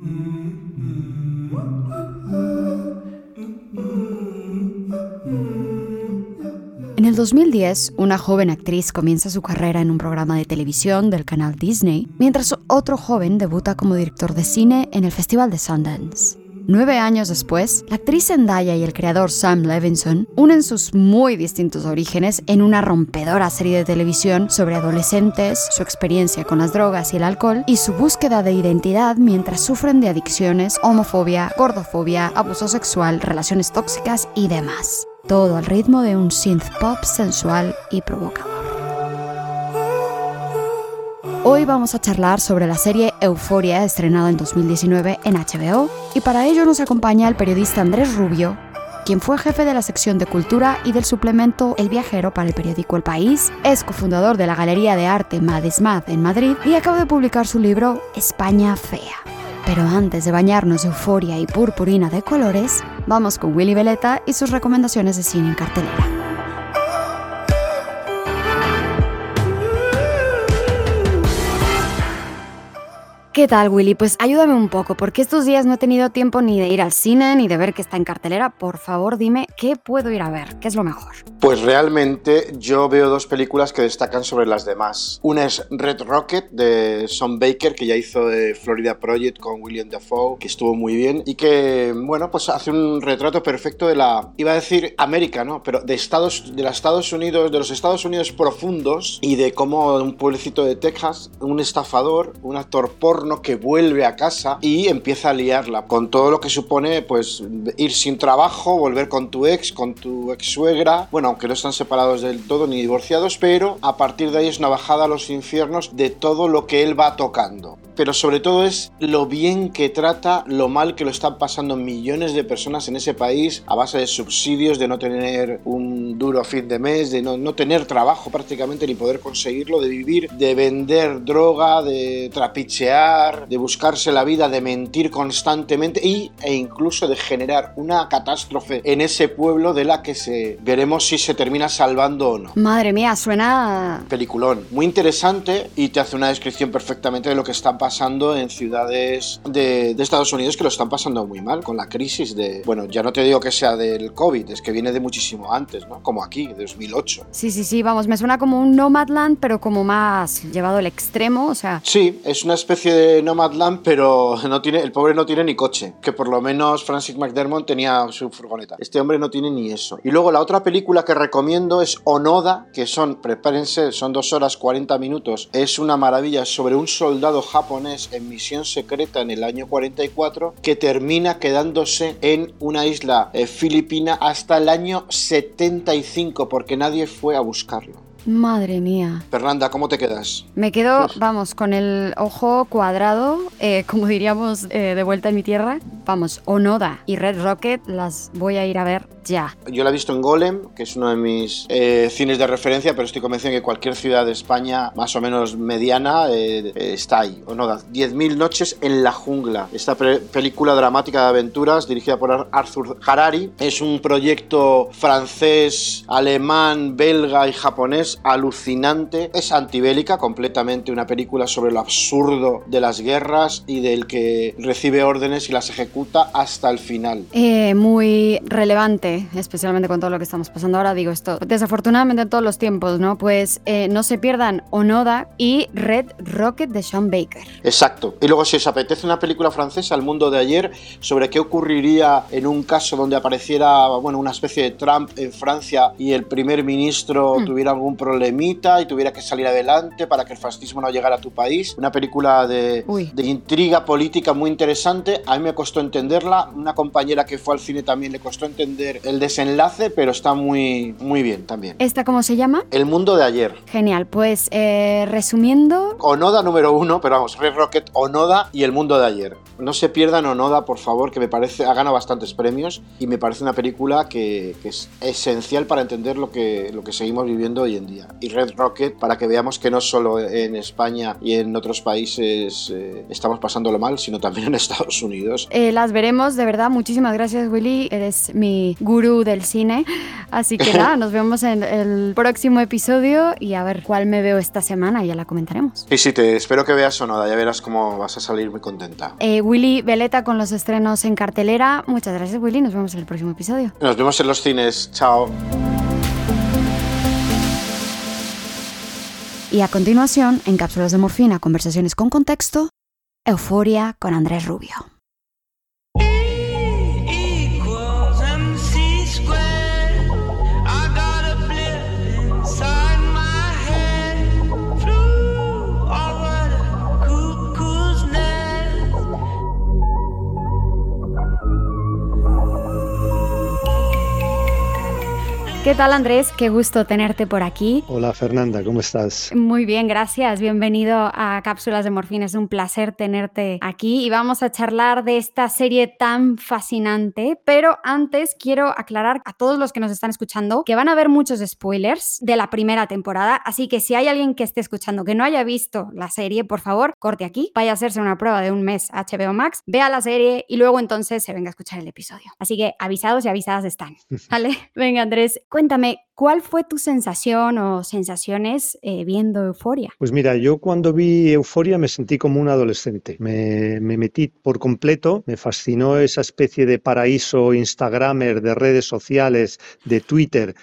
En el 2010, una joven actriz comienza su carrera en un programa de televisión del canal Disney, mientras otro joven debuta como director de cine en el Festival de Sundance. Nueve años después, la actriz Zendaya y el creador Sam Levinson unen sus muy distintos orígenes en una rompedora serie de televisión sobre adolescentes, su experiencia con las drogas y el alcohol y su búsqueda de identidad mientras sufren de adicciones, homofobia, gordofobia, abuso sexual, relaciones tóxicas y demás. Todo al ritmo de un synth pop sensual y provocador. Hoy vamos a charlar sobre la serie Euforia estrenada en 2019 en HBO y para ello nos acompaña el periodista Andrés Rubio, quien fue jefe de la sección de cultura y del suplemento El Viajero para el periódico El País, es cofundador de la Galería de Arte Madismad en Madrid y acaba de publicar su libro España Fea. Pero antes de bañarnos de euforia y purpurina de colores, vamos con Willy Veleta y sus recomendaciones de cine en cartelera. ¿Qué tal, Willy? Pues ayúdame un poco, porque estos días no he tenido tiempo ni de ir al cine ni de ver que está en cartelera. Por favor, dime qué puedo ir a ver, qué es lo mejor. Pues realmente yo veo dos películas que destacan sobre las demás. Una es Red Rocket de Sean Baker, que ya hizo de Florida Project con William Dafoe, que estuvo muy bien y que, bueno, pues hace un retrato perfecto de la, iba a decir América, ¿no? Pero de Estados, de los Estados Unidos, de los Estados Unidos profundos y de cómo un pueblecito de Texas, un estafador, un actor porno que vuelve a casa y empieza a liarla con todo lo que supone pues ir sin trabajo, volver con tu ex, con tu ex suegra, bueno, aunque no están separados del todo ni divorciados, pero a partir de ahí es una bajada a los infiernos de todo lo que él va tocando. Pero sobre todo es lo bien que trata lo mal que lo están pasando millones de personas en ese país a base de subsidios, de no tener un duro fin de mes, de no, no tener trabajo prácticamente ni poder conseguirlo, de vivir, de vender droga, de trapichear, de buscarse la vida, de mentir constantemente y, e incluso de generar una catástrofe en ese pueblo de la que se veremos si se termina salvando o no. Madre mía, suena... Peliculón, muy interesante y te hace una descripción perfectamente de lo que pasando pasando en ciudades de, de, Estados Unidos que lo están pasando muy mal con la crisis de, bueno, ya no te digo que sea del COVID, es que viene de muchísimo antes, ¿no? Como aquí, de 2008. Sí, sí, sí, vamos, me suena como un Nomadland, pero como más llevado al extremo, o sea... Sí, es una especie de Nomadland, pero el pobre no tiene ni coche, que por lo menos Francis McDermott tenía su furgoneta. Este hombre no tiene ni eso. Y luego la otra película que recomiendo es Onoda, que son, prepárense, son dos horas 40 minutos, es una maravilla sobre un soldado japonés en misión secreta en el año 44 que termina quedándose en una isla eh, filipina hasta el año 75 porque nadie fue a buscarlo. Madre mía. Fernanda, ¿cómo te quedas? Me quedo, vamos, con el ojo cuadrado, eh, como diríamos eh, de vuelta en mi tierra. Vamos, Onoda y Red Rocket las voy a ir a ver ya. Yo la he visto en Golem, que es uno de mis eh, cines de referencia, pero estoy convencido de que cualquier ciudad de España más o menos mediana está ahí. Onoda, 10.000 noches en la jungla. Esta película dramática de aventuras dirigida por Arthur Harari es un proyecto francés, alemán, belga y japonés alucinante, es antibélica completamente, una película sobre lo absurdo de las guerras y del que recibe órdenes y las ejecuta hasta el final. Eh, muy relevante, especialmente con todo lo que estamos pasando ahora, digo esto, desafortunadamente en todos los tiempos, ¿no? Pues eh, no se pierdan Onoda y Red Rocket de Sean Baker. Exacto. Y luego si os apetece una película francesa, El mundo de ayer, sobre qué ocurriría en un caso donde apareciera, bueno, una especie de Trump en Francia y el primer ministro mm. tuviera algún problemita y tuviera que salir adelante para que el fascismo no llegara a tu país. Una película de, de, intriga política muy interesante. A mí me costó entenderla. Una compañera que fue al cine también le costó entender el desenlace, pero está muy, muy bien también. ¿Esta cómo se llama? El mundo de ayer. Genial. Pues eh, resumiendo. Onoda número uno, pero vamos, Red Rocket, Onoda y El mundo de ayer. No se pierdan Onoda, por favor, que me parece, ha ganado bastantes premios y me parece una película que, que es esencial para entender lo que, lo que seguimos viviendo hoy en y Red Rocket para que veamos que no solo en España y en otros países eh, estamos pasándolo mal, sino también en Estados Unidos. Eh, las veremos, de verdad. Muchísimas gracias, Willy. Eres mi gurú del cine. Así que nada, nos vemos en el próximo episodio y a ver cuál me veo esta semana, ya la comentaremos. Y sí, te espero que veas Sonoda, ya verás cómo vas a salir muy contenta. Eh, Willy Veleta con los estrenos en cartelera. Muchas gracias, Willy. Nos vemos en el próximo episodio. Nos vemos en los cines. Chao. Y a continuación, en cápsulas de morfina, conversaciones con contexto, Euforia con Andrés Rubio. ¿Qué tal Andrés? Qué gusto tenerte por aquí. Hola Fernanda, ¿cómo estás? Muy bien, gracias. Bienvenido a Cápsulas de Morfina. Es un placer tenerte aquí y vamos a charlar de esta serie tan fascinante. Pero antes quiero aclarar a todos los que nos están escuchando que van a haber muchos spoilers de la primera temporada. Así que si hay alguien que esté escuchando que no haya visto la serie, por favor, corte aquí, vaya a hacerse una prueba de un mes HBO Max, vea la serie y luego entonces se venga a escuchar el episodio. Así que avisados y avisadas están. ¿Vale? Venga Andrés, Cuéntame, ¿cuál fue tu sensación o sensaciones eh, viendo Euforia? Pues mira, yo cuando vi Euforia me sentí como un adolescente. Me, me, metí por completo, me fascinó esa especie de paraíso Instagramer de redes sociales, de Twitter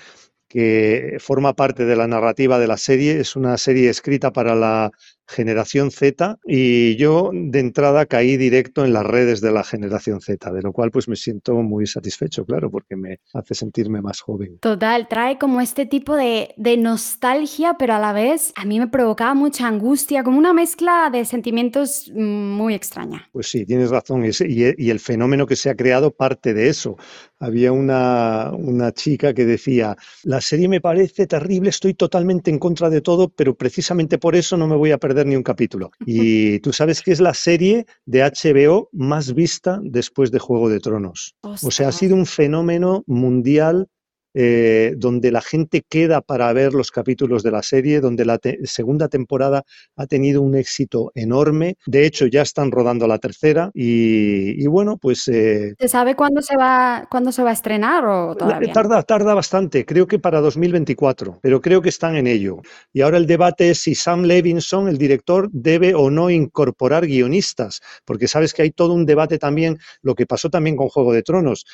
que forma parte de la narrativa de la serie. Es una serie escrita para la generación Z y yo de entrada caí directo en las redes de la generación Z, de lo cual pues me siento muy satisfecho, claro, porque me hace sentirme más joven. Total, trae como este tipo de, de nostalgia, pero a la vez a mí me provocaba mucha angustia, como una mezcla de sentimientos mm, muy extraña. Pues sí, tienes razón, y, y el fenómeno que se ha creado parte de eso. Había una, una chica que decía, la serie me parece terrible, estoy totalmente en contra de todo, pero precisamente por eso no me voy a perder ni un capítulo. Y tú sabes que es la serie de HBO más vista después de Juego de Tronos. O sea, ha sido un fenómeno mundial eh, donde la gente queda para ver los capítulos de la serie, donde la segunda temporada ha tenido un éxito enorme. De hecho, ya están rodando la tercera y, bueno, pues... Eh, ¿Se sabe cuándo se, va, cuándo se va a estrenar o todavía? Tarda, tarda bastante, creo que para 2024, pero creo que están en ello. Y ahora el debate es si Sam Levinson, el director, debe o no incorporar guionistas, porque sabes que hay todo un debate también, lo que pasó también con Juego de Tronos,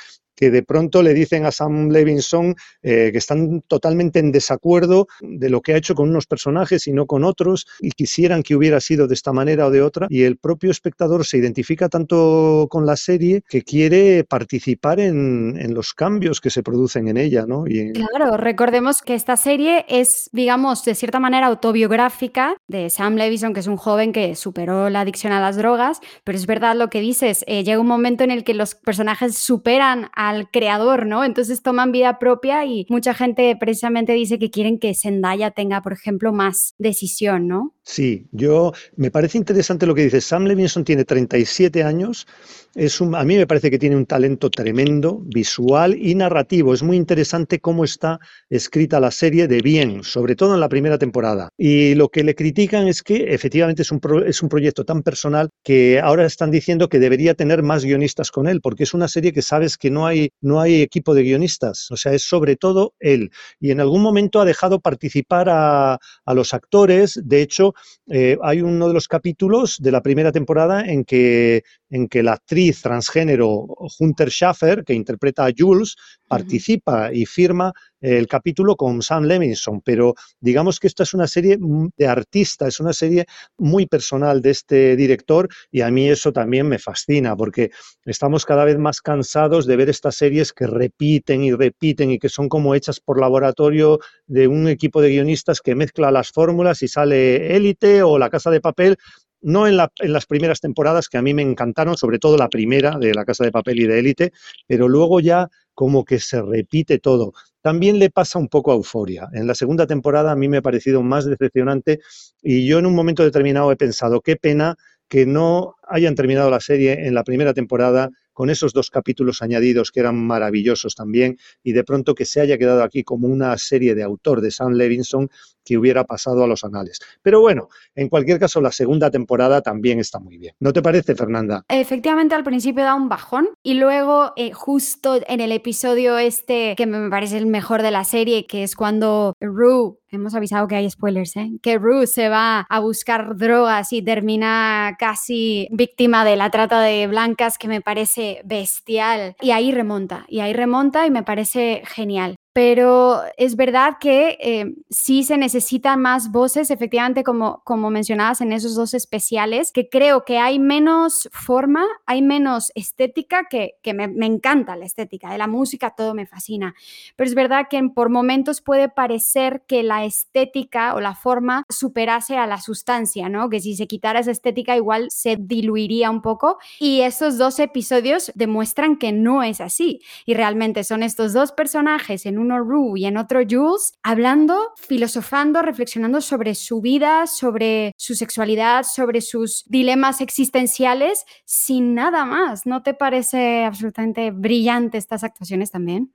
que de pronto le dicen a Sam Levinson eh, que están totalmente en desacuerdo de lo que ha hecho con unos personajes y no con otros y quisieran que hubiera sido de esta manera o de otra y el propio espectador se identifica tanto con la serie que quiere participar en, en los cambios que se producen en ella, ¿no? Claro, recordemos que esta serie es, digamos, de cierta manera autobiográfica de Sam Levinson, que es un joven que superó la adicción a las drogas, pero es verdad lo que dices, eh, llega un momento en el que los personajes superan al creador, ¿no? Entonces toman vida propia y mucha gente precisamente dice que quieren que Zendaya tenga, por ejemplo, más decisión, ¿no? Sí, yo me parece interesante lo que dices. Sam Levinson tiene 37 años. Es un, a mí me parece que tiene un talento tremendo, visual y narrativo. Es muy interesante cómo está escrita la serie de bien, sobre todo en la primera temporada. Y lo que le critican es que efectivamente es un, es un proyecto tan personal que ahora están diciendo que debería tener más guionistas con él, porque es una serie que sabes que no hay, no hay equipo de guionistas. O sea, es sobre todo él. Y en algún momento ha dejado participar a, a los actores. De hecho, eh, hay uno de los capítulos de la primera temporada en que, en que la actriz transgénero Hunter Schaffer, que interpreta a Jules, participa y firma el capítulo con Sam Levinson, pero digamos que esta es una serie de artista, es una serie muy personal de este director y a mí eso también me fascina porque estamos cada vez más cansados de ver estas series que repiten y repiten y que son como hechas por laboratorio de un equipo de guionistas que mezcla las fórmulas y sale élite o la casa de papel no en, en, las primeras temporadas que a mí me encantaron, sobre todo la primera de La Casa de Papel y de Élite, pero luego ya como que se repite todo. También le pasa un poco a Euforia. En la segunda temporada a mí me ha parecido más decepcionante y yo en un momento determinado he pensado, qué pena que no hayan terminado la serie en la primera temporada con esos dos capítulos añadidos que eran maravillosos también, y de pronto que se haya quedado aquí como una serie de autor de Sam Levinson que hubiera pasado a los anales. Pero bueno, en cualquier caso, la segunda temporada también está muy bien. ¿No te parece, Fernanda? Efectivamente, al principio da un bajón y luego, eh, justo en el episodio este, que me parece el mejor de la serie, que es cuando Rue hemos avisado que hay spoilers, ¿eh? que Rue se va a buscar drogas y termina casi víctima de la trata de blancas, que me parece bestial. Y ahí remonta, y ahí remonta y me parece genial pero es verdad que eh, sí se necesitan más voces, efectivamente, como, como mencionabas en esos dos especiales, que creo que hay menos forma, hay menos estética, que, que me, me, encanta la estética, de la música todo me fascina, pero es verdad que por momentos puede parecer que la estética o la forma superase a la sustancia, ¿no? Que si se quitara esa estética igual se diluiría un poco. Y estos dos episodios demuestran que no es así. Y realmente son estos dos personajes en uno Rue y en otro Jules, hablando, filosofando, reflexionando sobre su vida, sobre su sexualidad, sobre sus dilemas existenciales, sin nada más. ¿No te parece absolutamente brillante estas actuaciones también?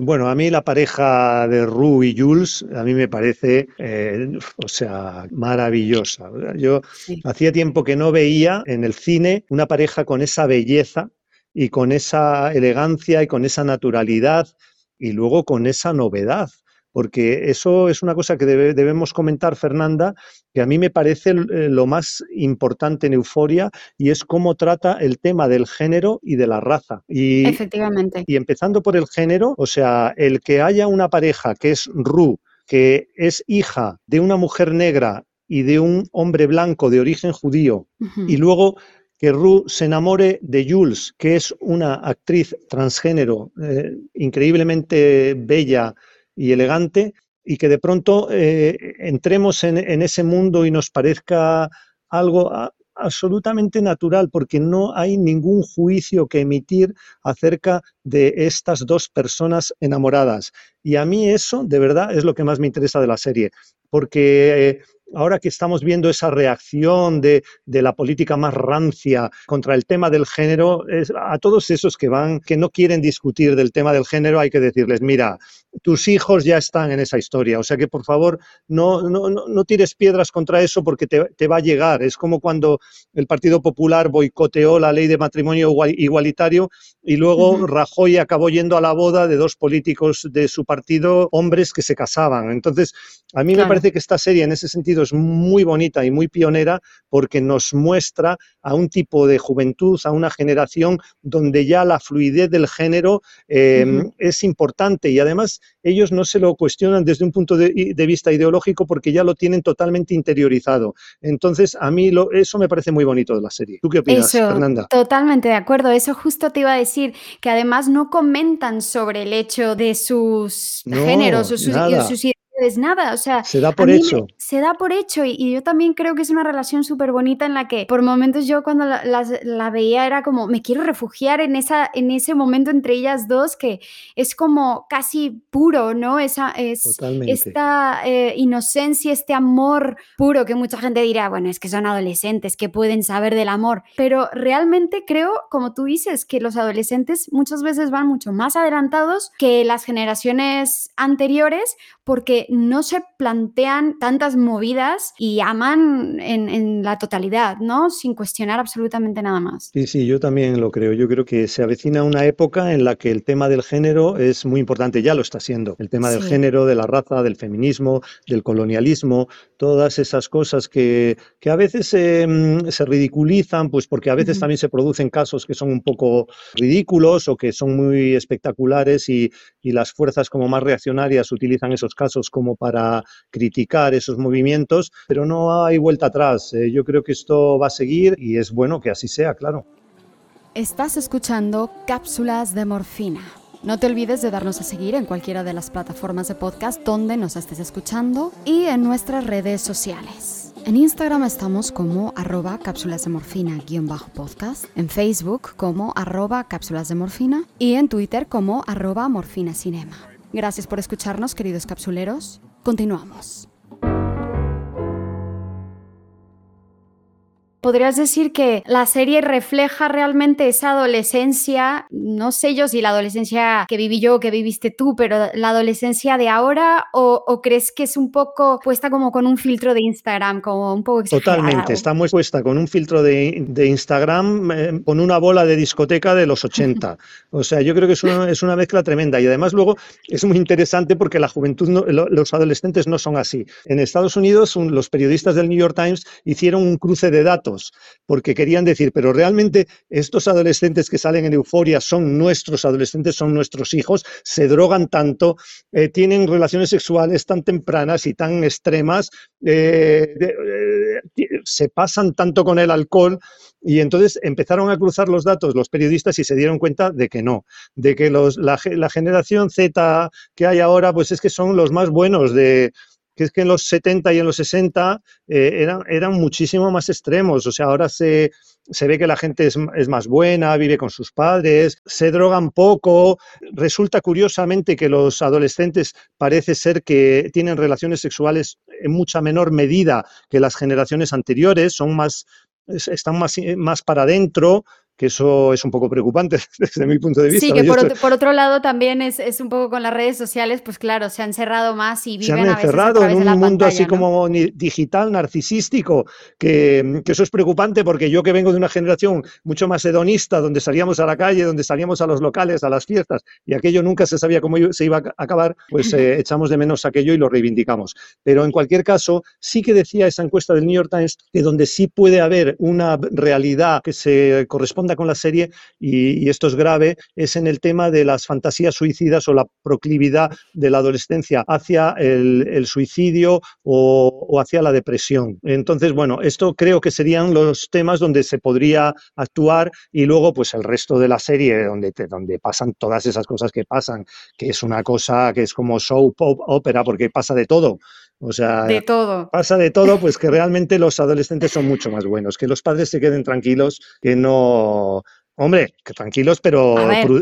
bueno, a mí la pareja de Rue y Jules, a mí me parece, eh, o sea, maravillosa. Yo hacía tiempo que no veía en el cine una pareja con esa belleza y con esa elegancia y con esa naturalidad y luego con esa novedad, porque eso es una cosa que debemos comentar, Fernanda, que a mí me parece eh, lo más importante en Euforia y es cómo trata el tema del género y de la raza. Y, Efectivamente. Y empezando por el género, o sea, el que haya una pareja que es Ru, que es hija de una mujer negra y de un hombre blanco de origen judío, y luego que Rue se enamore de Jules, que es una actriz transgénero eh, increíblemente bella y elegante, y que de pronto eh, entremos en, ese mundo y nos parezca algo absolutamente natural, porque no hay ningún juicio que emitir acerca de estas dos personas enamoradas. Y a mí eso, de verdad, es lo que más me interesa de la serie, porque eh, ahora que estamos viendo esa reacción de, la política más rancia contra el tema del género, a todos esos que van, que no quieren discutir del tema del género, hay que decirles, mira, tus hijos ya están en esa historia, o sea que por favor no, no, tires piedras contra eso porque te, va a llegar. Es como cuando el Partido Popular boicoteó la ley de matrimonio igualitario y luego Rajoy acabó yendo a la boda de dos políticos de su partido, hombres que se casaban. Entonces, a mí me parece que esta serie en ese sentido es muy bonita y muy pionera porque nos muestra a un tipo de juventud, a una generación donde ya la fluidez del género em, es importante y además ellos no se lo cuestionan desde un punto de, vista ideológico porque ya lo tienen totalmente interiorizado. Entonces, a mí lo, eso me parece muy bonito de la serie. ¿Tú qué opinas, Fernanda? Totalmente de acuerdo. Eso justo te iba a decir, que además no comentan sobre el hecho de sus géneros o sus, sus es nada, o sea, se da por hecho. se da por hecho y, yo también creo que es una relación súper bonita en la que por momentos yo cuando la, veía era como, me quiero refugiar en, esa, en ese momento entre ellas dos que es como casi puro, ¿no? Esa, es, esta eh, inocencia, este amor puro que mucha gente dirá, bueno, es que son adolescentes, que pueden saber del amor, pero realmente creo, como tú dices, que los adolescentes muchas veces van mucho más adelantados que las generaciones anteriores porque no se plantean tantas movidas y aman en, la totalidad, ¿no? Sin cuestionar absolutamente nada más. Sí, sí, yo también lo creo. Yo creo que se avecina una época en la que el tema del género es muy importante, ya lo está siendo. El tema del género, de la raza, del feminismo, del colonialismo, todas esas cosas que, a veces mm, se ridiculizan, pues porque a veces también se producen casos que son un poco ridículos o que son muy espectaculares y, y las fuerzas como más reaccionarias utilizan esos casos como para criticar esos movimientos, pero no hay vuelta atrás. Eh, yo creo que esto va a seguir y es bueno que así sea, claro. Estás escuchando Cápsulas de Morfina. No te olvides de darnos a seguir en cualquiera de las plataformas de podcast donde nos estés escuchando y en nuestras redes sociales. En Instagram estamos como arroba cápsulas de morfina-podcast, en Facebook como arroba cápsulas de morfina y en Twitter como arroba morfina cinema. Gracias por escucharnos, queridos capsuleros. Continuamos. ¿Podrías decir que la serie refleja realmente esa adolescencia? No sé yo si la adolescencia que viví yo, que viviste tú, pero la adolescencia de ahora, o, crees que es un poco puesta como con un filtro de Instagram, como un poco exagerado? Totalmente, está muy puesta con un filtro de, Instagram, eh, con una bola de discoteca de los 80. O sea, yo creo que es una, es una mezcla tremenda y además luego es muy interesante porque la juventud, los adolescentes no son así. En Estados Unidos, los periodistas del New York Times hicieron un cruce de datos porque querían decir, pero realmente estos adolescentes que salen en euforia son nuestros adolescentes, son nuestros hijos, se drogan tanto, eh, tienen relaciones sexuales tan tempranas y tan extremas, eh, eh, se pasan tanto con el alcohol. Y entonces empezaron a cruzar los datos los periodistas y se dieron cuenta de que no, de que la, la generación Z que hay ahora, pues es que son los más buenos de, que es que en los 70 y en los 60 eh, eran, muchísimo más extremos. O sea, ahora se, se ve que la gente es, es, más buena, vive con sus padres, se drogan poco. Resulta curiosamente que los adolescentes parece ser que tienen relaciones sexuales en mucha menor medida que las generaciones anteriores, son más, están más, más para adentro, que eso es un poco preocupante desde mi punto de vista. Sí, que por, otro lado también es, es, un poco con las redes sociales, pues claro, se han cerrado más y viven Se han encerrado en un mundo así como digital, narcisístico, que, que, eso es preocupante porque yo que vengo de una generación mucho más hedonista, donde salíamos a la calle, donde salíamos a los locales, a las fiestas, y aquello nunca se sabía cómo se iba a acabar, pues eh, echamos de menos aquello y lo reivindicamos. Pero en cualquier caso, sí que decía esa encuesta del New York Times que donde sí puede haber una realidad que se corresponde con la serie, y, esto es grave, es en el tema de las fantasías suicidas o la proclividad de la adolescencia hacia el, suicidio o, hacia la depresión. Entonces, bueno, esto creo que serían los temas donde se podría actuar y luego pues el resto de la serie donde, donde pasan todas esas cosas que pasan, que es una cosa que es como show pop ópera porque pasa de todo. O sea, de todo. pasa de todo, pues que realmente los adolescentes son mucho más buenos, que los padres se queden tranquilos, que no, Hombre, que tranquilos, pero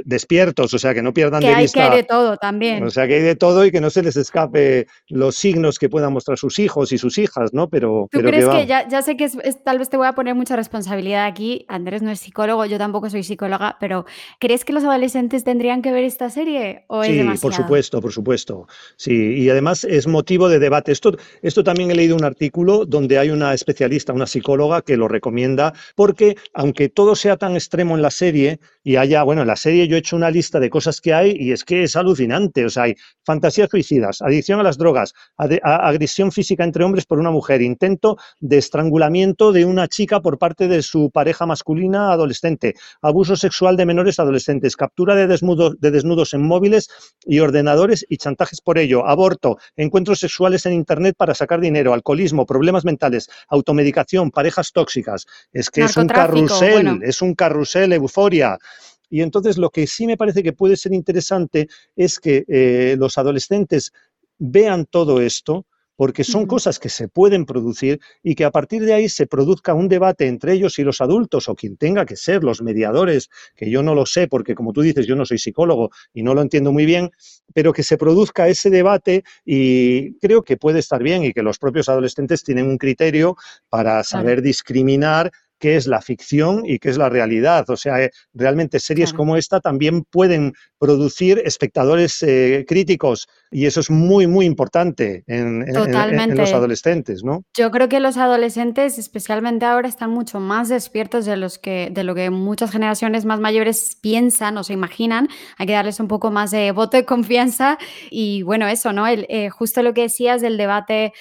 despiertos, o sea, que no pierdan de vista. Que hay de todo también. O sea, que hay de todo y que no se les escape los signos que puedan mostrar sus hijos y sus hijas, ¿no? Pero. ¿Tú pero crees que, ya, ya, sé que tal vez te voy a poner mucha responsabilidad aquí? Andrés no es psicólogo, yo tampoco soy psicóloga, pero ¿crees que los adolescentes tendrían que ver esta serie? ¿o sí, por supuesto, por supuesto. Sí, y además es motivo de debate. Esto, esto también he leído un artículo donde hay una especialista, una psicóloga, que lo recomienda, porque aunque todo sea tan extremo en la serie y haya, bueno, en la serie yo he hecho una lista de cosas que hay y es que es alucinante. O sea, hay fantasías suicidas, adicción a las drogas, agresión física entre hombres por una mujer, intento de estrangulamiento de una chica por parte de su pareja masculina adolescente, abuso sexual de menores adolescentes, captura de desnudos, de desnudos en móviles y ordenadores y chantajes por ello, aborto, encuentros sexuales en Internet para sacar dinero, alcoholismo, problemas mentales, automedicación, parejas tóxicas. Es que es un carrusel, es un carrusel euforia. Y entonces lo que sí me parece que puede ser interesante es que eh, los adolescentes vean todo esto, porque son cosas que se pueden producir y que a partir de ahí se produzca un debate entre ellos y los adultos o quien tenga que ser los mediadores, que yo no lo sé porque como tú dices yo no soy psicólogo y no lo entiendo muy bien, pero que se produzca ese debate y creo que puede estar bien y que los propios adolescentes tienen un criterio para saber discriminar qué es la ficción y qué es la realidad. O sea, eh, realmente series como esta también pueden producir espectadores eh, críticos y eso es muy, muy importante en, los adolescentes, ¿no? Yo creo que los adolescentes, especialmente ahora, están mucho más despiertos de, los que, de lo que muchas generaciones más mayores piensan o se imaginan. Hay que darles un poco más de voto de confianza y bueno, eso, ¿no? El, eh, justo lo que decías del debate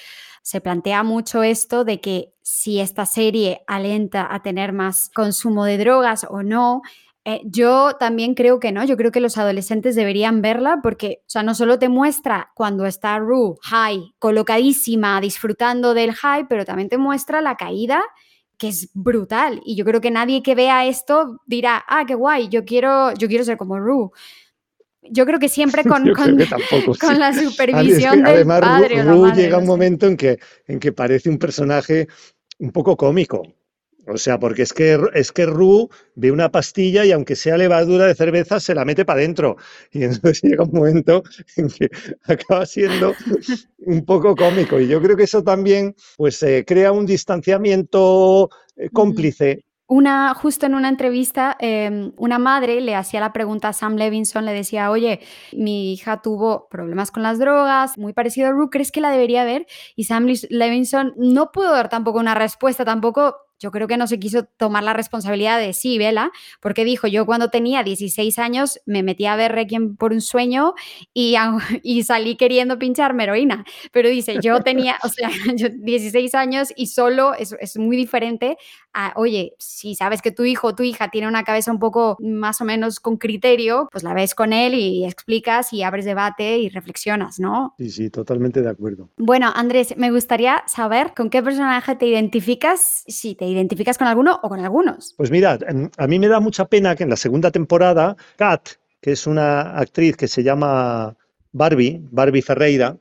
se plantea mucho esto de que si esta serie alenta a tener más consumo de drogas o no. Eh, yo también creo que no, yo creo que los adolescentes deberían verla porque, o sea, no solo te muestra cuando está Rue high, colocadísima, disfrutando del high, pero también te muestra la caída que es brutal. Y yo creo que nadie que vea esto dirá, ah, qué guay, yo quiero, yo quiero ser como Rue yo creo que siempre con, con, la supervisión del padre. Ru, llega un momento en que, en que parece un personaje un poco cómico. O sea, porque es que, es que Ru ve una pastilla y aunque sea levadura de cerveza, se la mete para adentro. Y entonces llega un momento en que acaba siendo un poco cómico. Y yo creo que eso también pues, eh, crea un distanciamiento eh, cómplice una, justo en una entrevista, em, una madre le hacía la pregunta a Sam Levinson, le decía, oye, mi hija tuvo problemas con las drogas, muy parecido a Ru, ¿crees que la debería ver? Y Sam Levinson no pudo dar tampoco una respuesta, tampoco yo creo que no se quiso tomar la responsabilidad de sí, vela, porque dijo, yo cuando tenía 16 años me metí a ver Requiem por un sueño y, salí queriendo pincharme heroína, pero dice, yo tenía, o sea, yo 16 años y solo es, es muy diferente a, oye, si sabes que tu hijo o tu hija tiene una cabeza un poco más o menos con criterio, pues la ves con él y explicas y abres debate y reflexionas, ¿no? Sí, sí, totalmente de acuerdo. Bueno, Andrés, me gustaría saber con qué personaje te identificas, si te identificas con alguno o con algunos? Pues mira, em, a mí me da mucha pena que en la segunda temporada, Kat, que es una actriz que se llama Barbie, Barbie Ferreira,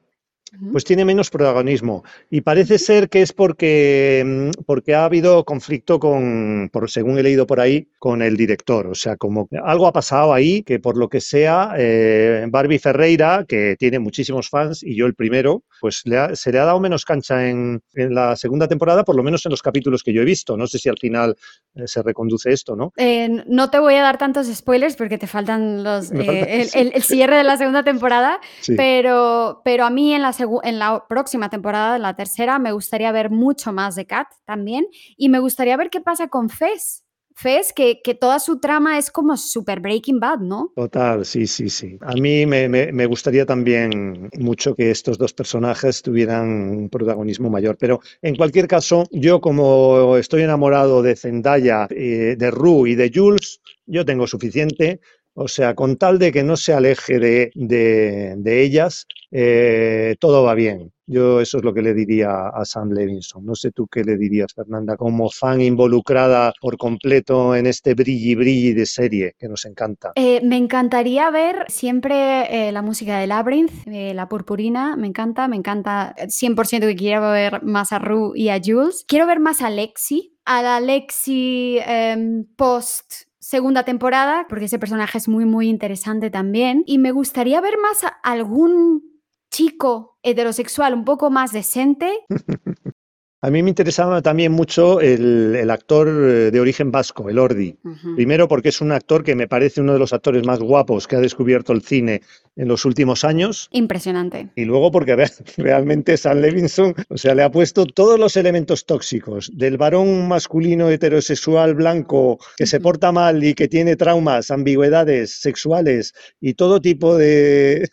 pues tiene menos protagonismo. Y parece ser que es porque, mm, porque ha habido conflicto con, por, según he leído por ahí, con el director. O sea, como algo ha pasado ahí que por lo que sea, eh, Barbie Ferreira, que tiene muchísimos fans, y yo el primero, pues se le ha dado menos cancha en, la segunda temporada, por lo menos en los capítulos que yo he visto. No sé si al final eh, se reconduce esto, ¿no? Eh, no te voy a dar tantos spoilers porque te faltan los, el, cierre de la segunda temporada, pero, pero a mí en la en la próxima temporada, en la tercera, me gustaría ver mucho más de Kat también y me gustaría ver qué pasa con Fez. Fez, que, que, toda su trama es como super Breaking Bad, ¿no? Total, sí, sí, sí. A mí me, me, gustaría también mucho que estos dos personajes tuvieran un protagonismo mayor, pero en cualquier caso, yo como estoy enamorado de Zendaya, eh, de Rue y de Jules, yo tengo suficiente. O sea, con tal de que no se aleje de, de, ellas, eh, todo va bien. Yo eso es lo que le diría a Sam Levinson. No sé tú qué le dirías, Fernanda, como fan involucrada por completo en este brilli brilli de serie que nos encanta. Eh, me encantaría ver siempre eh, la música de Labyrinth, la purpurina, me encanta, me encanta 100% que quiero ver más a Rue y a Jules. Quiero ver más a Lexi, a la Lexi em, post segunda temporada, porque ese personaje es muy, muy interesante también. Y me gustaría ver más algún chico heterosexual un poco más decente A mí me interesaba también mucho el, actor eh, de origen vasco, el Ordi. Primero porque es un actor que me parece uno de los actores más guapos que ha descubierto el cine en los últimos años. Impresionante. Y luego porque realmente Sam Levinson, o sea, le ha puesto todos los elementos tóxicos del varón masculino heterosexual blanco que se porta mal y que tiene traumas, ambigüedades sexuales y todo tipo de,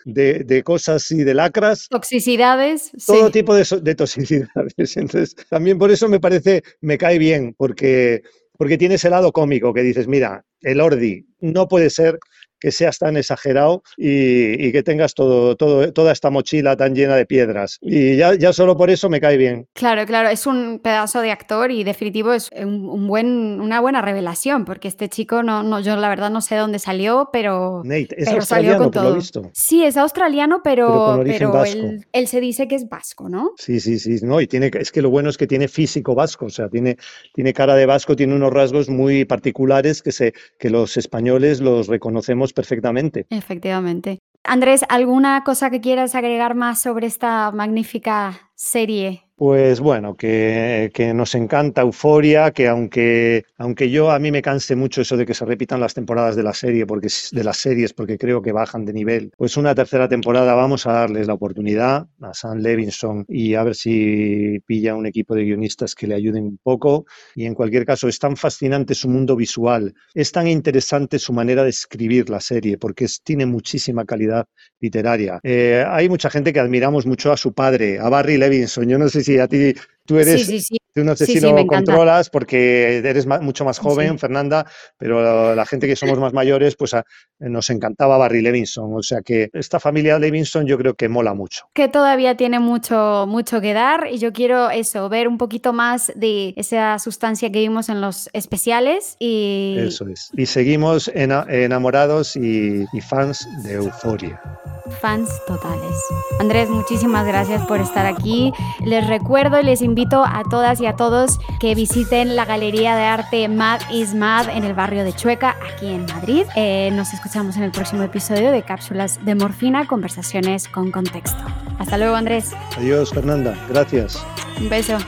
cosas y de lacras. Toxicidades. Todo tipo de, de toxicidades. Entonces, también por eso me parece, me cae bien, porque, porque tiene ese lado cómico que dices, mira, el Ordi no puede ser que seas tan exagerado y, que tengas todo, todo, toda esta mochila tan llena de piedras. Y ya, ya, solo por eso me cae bien. Claro, claro, es un pedazo de actor y definitivo es un, buen, una buena revelación, porque este chico, no, no, yo la verdad no sé dónde salió, pero, Nate, es australiano, por lo visto. Sí, es australiano, pero, pero, él, él, se dice que es vasco, ¿no? Sí, sí, sí, no, y tiene, es que lo bueno es que tiene físico vasco, o sea, tiene, tiene cara de vasco, tiene unos rasgos muy particulares que, se, que los españoles los reconocemos perfectamente. Efectivamente. Andrés, ¿alguna cosa que quieras agregar más sobre esta magnífica serie pues bueno, que, nos encanta Euforia, que aunque, aunque yo a mí me canse mucho eso de que se repitan las temporadas de la serie, porque de las series, porque creo que bajan de nivel, pues una tercera temporada vamos a darles la oportunidad a Sam Levinson y a ver si pilla un equipo de guionistas que le ayuden un poco. Y en cualquier caso, es tan fascinante su mundo visual, es tan interesante su manera de escribir la serie, porque tiene muchísima calidad literaria. Eh, hay mucha gente que admiramos mucho a su padre, a Barry Levinson. Yo no sé si a ti tú eres, tú no sé si lo controlas porque eres mucho más joven, Fernanda, pero la gente que somos más mayores, pues nos encantaba Barry Levinson. O sea que esta familia Levinson yo creo que mola mucho. Que todavía tiene mucho, mucho que dar y yo quiero eso, ver un poquito más de esa sustancia que vimos en los especiales y... Eso es. Y seguimos enamorados y, y fans de Euforia. fans totales. Andrés, muchísimas gracias por estar aquí. Les recuerdo y les invito a todas y a todos que visiten la Galería de Arte Mad is Mad en el barrio de Chueca, aquí en Madrid. Eh, nos escuchamos en el próximo episodio de Cápsulas de Morfina, conversaciones con contexto. Hasta luego, Andrés. Adiós, Fernanda. Gracias. Un beso.